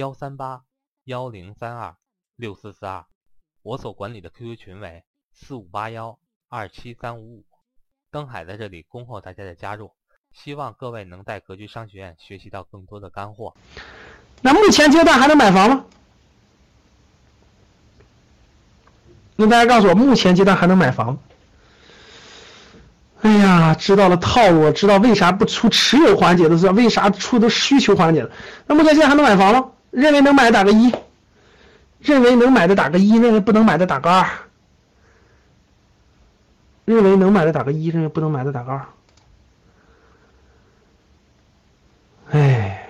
幺三八幺零三二六四四二，我所管理的 QQ 群为四五八幺二七三五五。登海在这里恭候大家的加入，希望各位能在格局商学院学习到更多的干货。那目前阶段还能买房吗？那大家告诉我，目前阶段还能买房？哎呀，知道了套路，知道为啥不出持有环节的，知道为啥出的需求环节的。那目前现在还能买房吗？认为能买的打个一，认为能买的打个一，认为不能买的打个二。认为能买的打个一，认为不能买的打个二。哎，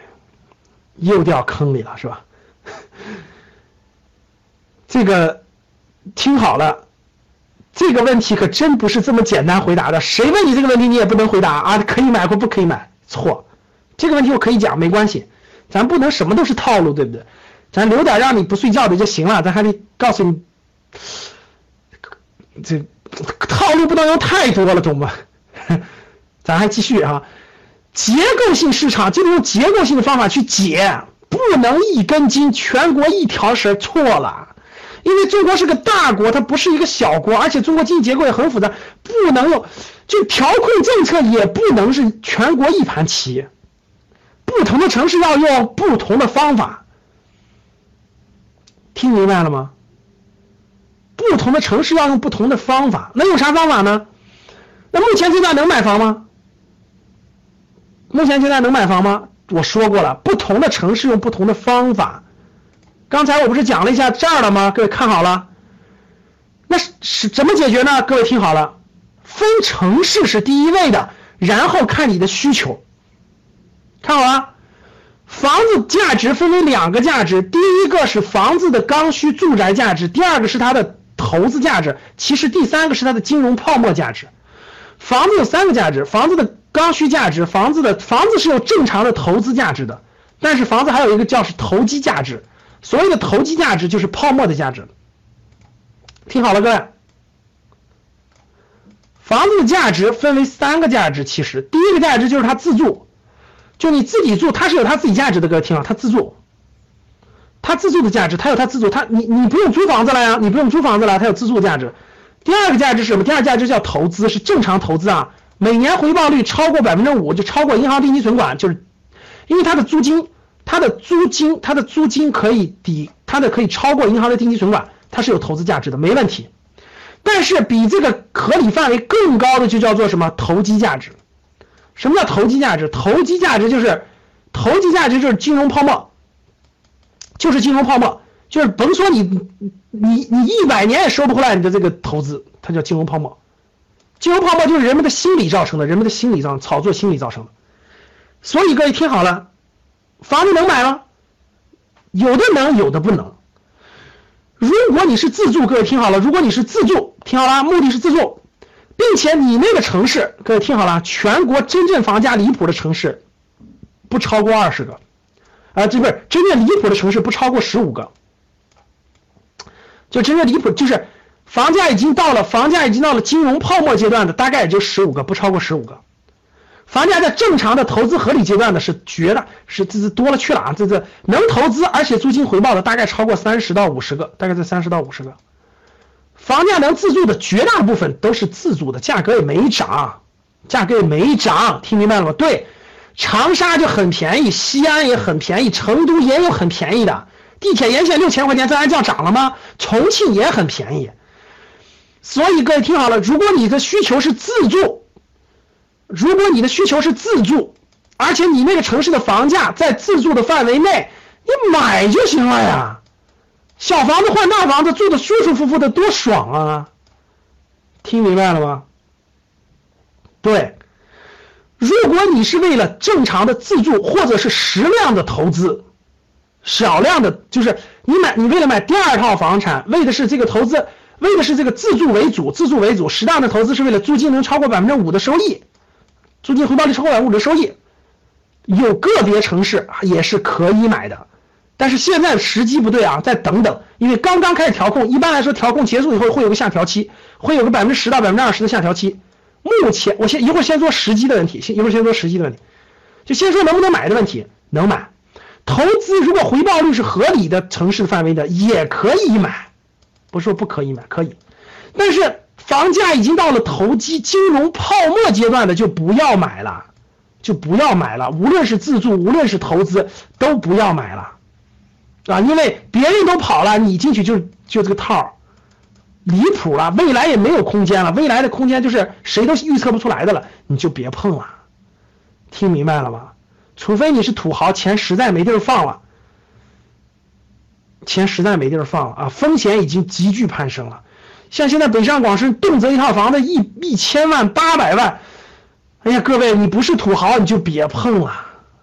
又掉坑里了是吧？这个听好了，这个问题可真不是这么简单回答的。谁问你这个问题，你也不能回答啊！可以买或不可以买，错。这个问题我可以讲，没关系。咱不能什么都是套路，对不对？咱留点让你不睡觉的就行了。咱还得告诉你，这套路不能用太多了，懂吗？咱还继续啊，结构性市场就得用结构性的方法去解，不能一根筋，全国一条绳错了。因为中国是个大国，它不是一个小国，而且中国经济结构也很复杂，不能用就调控政策也不能是全国一盘棋。不同的城市要用不同的方法，听明白了吗？不同的城市要用不同的方法，那用啥方法呢？那目前阶段能买房吗？目前阶段能买房吗？我说过了，不同的城市用不同的方法。刚才我不是讲了一下这儿了吗？各位看好了，那是是怎么解决呢？各位听好了，分城市是第一位的，然后看你的需求。看好了，房子价值分为两个价值，第一个是房子的刚需住宅价值，第二个是它的投资价值，其实第三个是它的金融泡沫价值。房子有三个价值：房子的刚需价值，房子的房子是有正常的投资价值的，但是房子还有一个叫是投机价值。所谓的投机价值就是泡沫的价值。听好了，各位，房子的价值分为三个价值，其实第一个价值就是它自住。就你自己住，它是有它自己价值的，各位听啊，它自住，它自住的价值，它有它自住，它你你不用租房子了呀，你不用租房子了，它有自住价值。第二个价值是什么？第二价值叫投资，是正常投资啊，每年回报率超过百分之五，就超过银行定期存款，就是因为它的租金，它的租金，它的租金可以抵它的可以超过银行的定期存款，它是有投资价值的，没问题。但是比这个合理范围更高的就叫做什么？投机价值。什么叫投机价值？投机价值就是投机价值就是金融泡沫，就是金融泡沫，就是甭说你你你一百年也收不回来你的这个投资，它叫金融泡沫。金融泡沫就是人们的心理造成的，人们的心理上炒作心理造成的。所以各位听好了，房子能买吗？有的能，有的不能。如果你是自住，各位听好了，如果你是自住，听好了，目的是自住。并且你那个城市，各位听好了，全国真正房价离谱的城市不超过二十个，啊，这不是真正离谱的城市不超过十五个，就真正离谱就是房价已经到了房价已经到了金融泡沫阶段的，大概也就十五个，不超过十五个。房价在正常的投资合理阶段的是绝大是这是多了去了啊，这这能投资而且租金回报的大概超过三十到五十个，大概在三十到五十个。房价能自住的绝大部分都是自住的，价格也没涨，价格也没涨，听明白了吗？对，长沙就很便宜，西安也很便宜，成都也有很便宜的，地铁沿线六千块钱，这还叫涨了吗？重庆也很便宜，所以各位听好了，如果你的需求是自住，如果你的需求是自住，而且你那个城市的房价在自住的范围内，你买就行了呀。小房子换大房子，住的舒舒服服的，多爽啊！听明白了吗？对，如果你是为了正常的自住或者是适量的投资，少量的，就是你买你为了买第二套房产，为的是这个投资，为的是这个自住为主，自住为主，适当的投资是为了租金能超过百分之五的收益，租金回报率超过百分之五的收益，有个别城市也是可以买的，但是现在时机不对啊，再等等，因为刚刚开始调控，一般来说调控结束以后会有个下调期，会有个百分之十到百分之二十的下调期。目前我先一会儿先说时机的问题，先一会儿先说时机的问题，就先说能不能买的问题，能买。投资如果回报率是合理的城市范围的，也可以买，不是说不可以买，可以。但是房价已经到了投机金融泡沫阶段的，就不要买了，就不要买了。无论是自住，无论是投资，都不要买了，啊，因为别人都跑了，你进去就就这个套儿离谱了。未来也没有空间了，未来的空间就是谁都预测不出来的了，你就别碰了。听明白了吗？除非你是土豪，钱实在没地儿放了，钱实在没地儿放了啊！风险已经急剧攀升了，像现在北上广深动辄一套房子一一千万、八百万，哎呀，各位，你不是土豪你就别碰了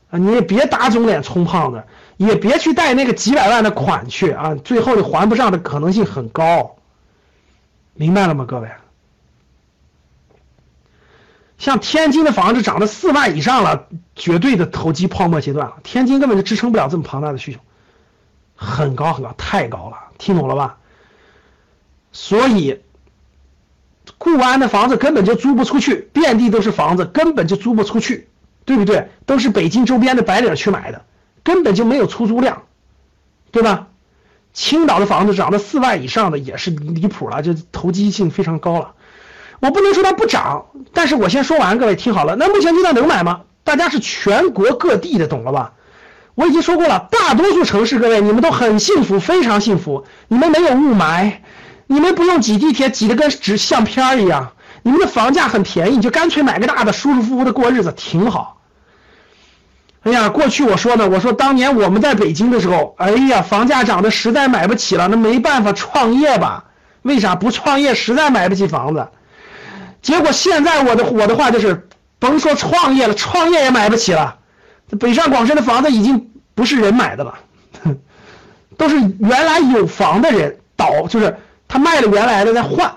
啊！你也别打肿脸充胖子，也别去贷那个几百万的款去啊！最后你还不上的可能性很高，明白了吗，各位？像天津的房子涨到四万以上了，绝对的投机泡沫阶段了。天津根本就支撑不了这么庞大的需求，很高很高，太高了，听懂了吧？所以，固安的房子根本就租不出去，遍地都是房子，根本就租不出去，对不对？都是北京周边的白领去买的，根本就没有出租量，对吧？青岛的房子涨到四万以上的也是离谱了，就投机性非常高了。我不能说它不涨，但是我先说完，各位听好了。那目前阶段能买吗？大家是全国各地的，懂了吧？我已经说过了，大多数城市，各位你们都很幸福，非常幸福。你们没有雾霾，你们不用挤地铁，挤得跟纸相片一样。你们的房价很便宜，你就干脆买个大的，舒舒服服的过日子，挺好。哎呀，过去我说呢，我说当年我们在北京的时候，哎呀，房价涨得实在买不起了，那没办法创业吧？为啥不创业？实在买不起房子。结果现在我的我的话就是，甭说创业了，创业也买不起了。北上广深的房子已经不是人买的了，都是原来有房的人倒，就是他卖了原来的再换。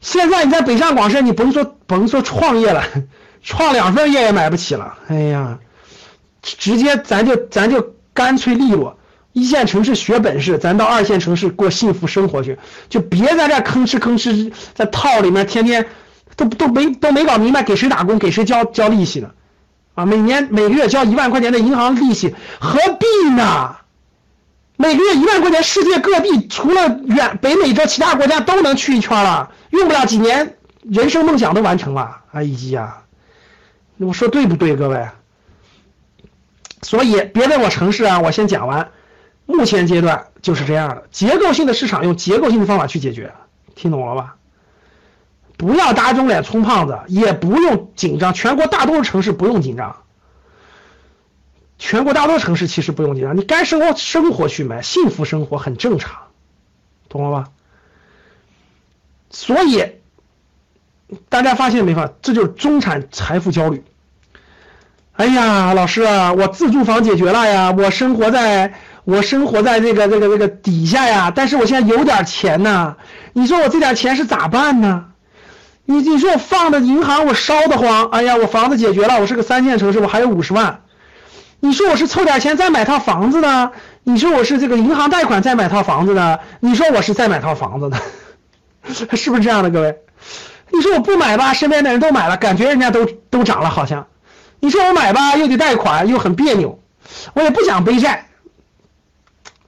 现在你在北上广深，你甭说甭说创业了，创两份业也买不起了。哎呀，直接咱就咱就干脆利落，一线城市学本事，咱到二线城市过幸福生活去，就别在这吭哧吭哧在套里面天天。都都没都没搞明白给谁打工给谁交交利息呢？啊，每年每个月交一万块钱的银行利息，何必呢？每个月一万块钱，世界各地除了远北美洲其他国家都能去一圈了，用不了几年，人生梦想都完成了。哎呀，我说对不对，各位？所以别问我城市啊，我先讲完。目前阶段就是这样的，结构性的市场用结构性的方法去解决，听懂了吧？不要打肿脸充胖子，也不用紧张。全国大多数城市不用紧张，全国大多数城市其实不用紧张。你该生活生活去买，幸福生活很正常，懂了吧？所以大家发现没发？这就是中产财富焦虑。哎呀，老师啊，我自住房解决了呀，我生活在我生活在这个这个这个底下呀，但是我现在有点钱呢，你说我这点钱是咋办呢？你你说我放的银行我烧得慌，哎呀，我房子解决了，我是个三线城市，我还有五十万。你说我是凑点钱再买套房子呢？你说我是这个银行贷款再买套房子呢？你说我是再买套房子呢？是不是这样的，各位？你说我不买吧，身边的人都买了，感觉人家都都涨了，好像。你说我买吧，又得贷款，又很别扭，我也不想背债，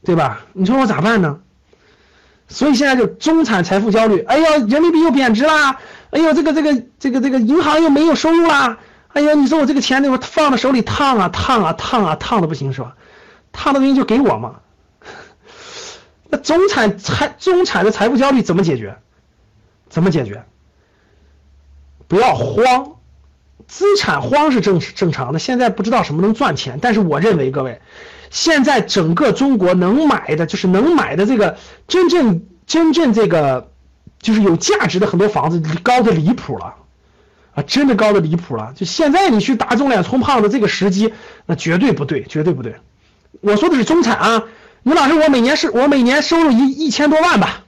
对吧？你说我咋办呢？所以现在就中产财富焦虑，哎呦，人民币又贬值啦。哎呦，这个这个这个这个银行又没有收入啦！哎呦，你说我这个钱那会放在手里烫啊烫啊烫啊烫的不行是吧？烫的东西就给我嘛。那中产财中产的财富焦虑怎么解决？怎么解决？不要慌，资产荒是正正常的。现在不知道什么能赚钱，但是我认为各位，现在整个中国能买的就是能买的这个真正真正这个。就是有价值的很多房子高的离谱了，啊，真的高的离谱了。就现在你去打肿脸充胖子这个时机，那绝对不对，绝对不对。我说的是中产啊。你老师，我每年是我每年收入一一千多万吧？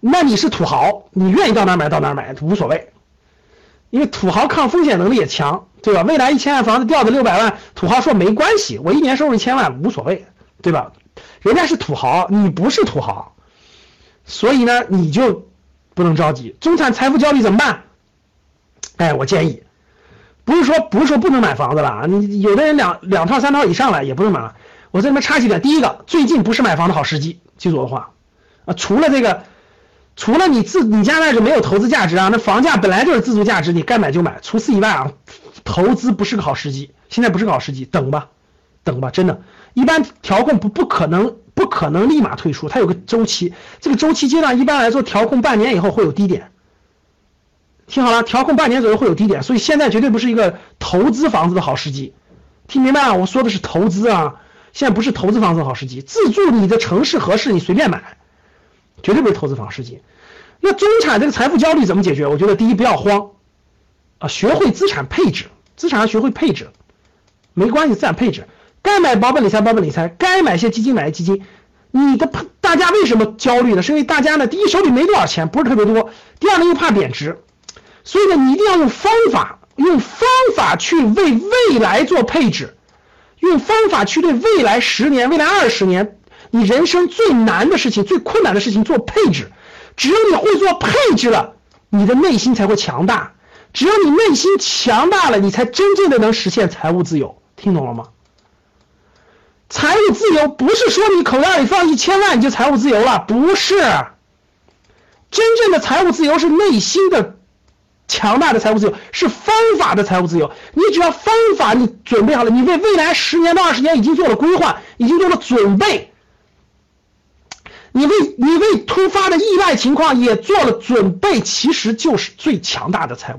那你是土豪，你愿意到哪买到哪买无所谓，因为土豪抗风险能力也强，对吧？未来一千万房子掉的六百万，土豪说没关系，我一年收入一千万无所谓，对吧？人家是土豪，你不是土豪，所以呢，你就不能着急。中产财富焦虑怎么办？哎，我建议，不是说不是说不能买房子了，你有的人两两套三套以上了也不能买了。我这里面插几点，第一个，最近不是买房的好时机，记住我的话啊。除了这个，除了你自你家那是没有投资价值啊，那房价本来就是自住价值，你该买就买。除此以外啊，投资不是个好时机，现在不是个好时机，等吧，等吧，真的。一般调控不不可能不可能立马退出，它有个周期，这个周期阶段一般来说调控半年以后会有低点。听好了，调控半年左右会有低点，所以现在绝对不是一个投资房子的好时机。听明白了？我说的是投资啊。现在不是投资房子的好时机，自住你的城市合适，你随便买，绝对不是投资房时机。那中产这个财富焦虑怎么解决？我觉得第一不要慌，啊，学会资产配置，资产要学会配置，没关系，资产配置，该买保本理财保本理财，该买些基金买些基金。你的大家为什么焦虑呢？是因为大家呢，第一手里没多少钱，不是特别多；第二呢又怕贬值，所以呢你一定要用方法，用方法去为未来做配置。用方法去对未来十年、未来二十年，你人生最难的事情、最困难的事情做配置。只有你会做配置了，你的内心才会强大。只有你内心强大了，你才真正的能实现财务自由。听懂了吗？财务自由不是说你口袋里放一千万你就财务自由了，不是。真正的财务自由是内心的。强大的财务自由是方法的财务自由。你只要方法你准备好了，你为未来十年到二十年已经做了规划，已经做了准备。你为你为突发的意外情况也做了准备，其实就是最强大的财务。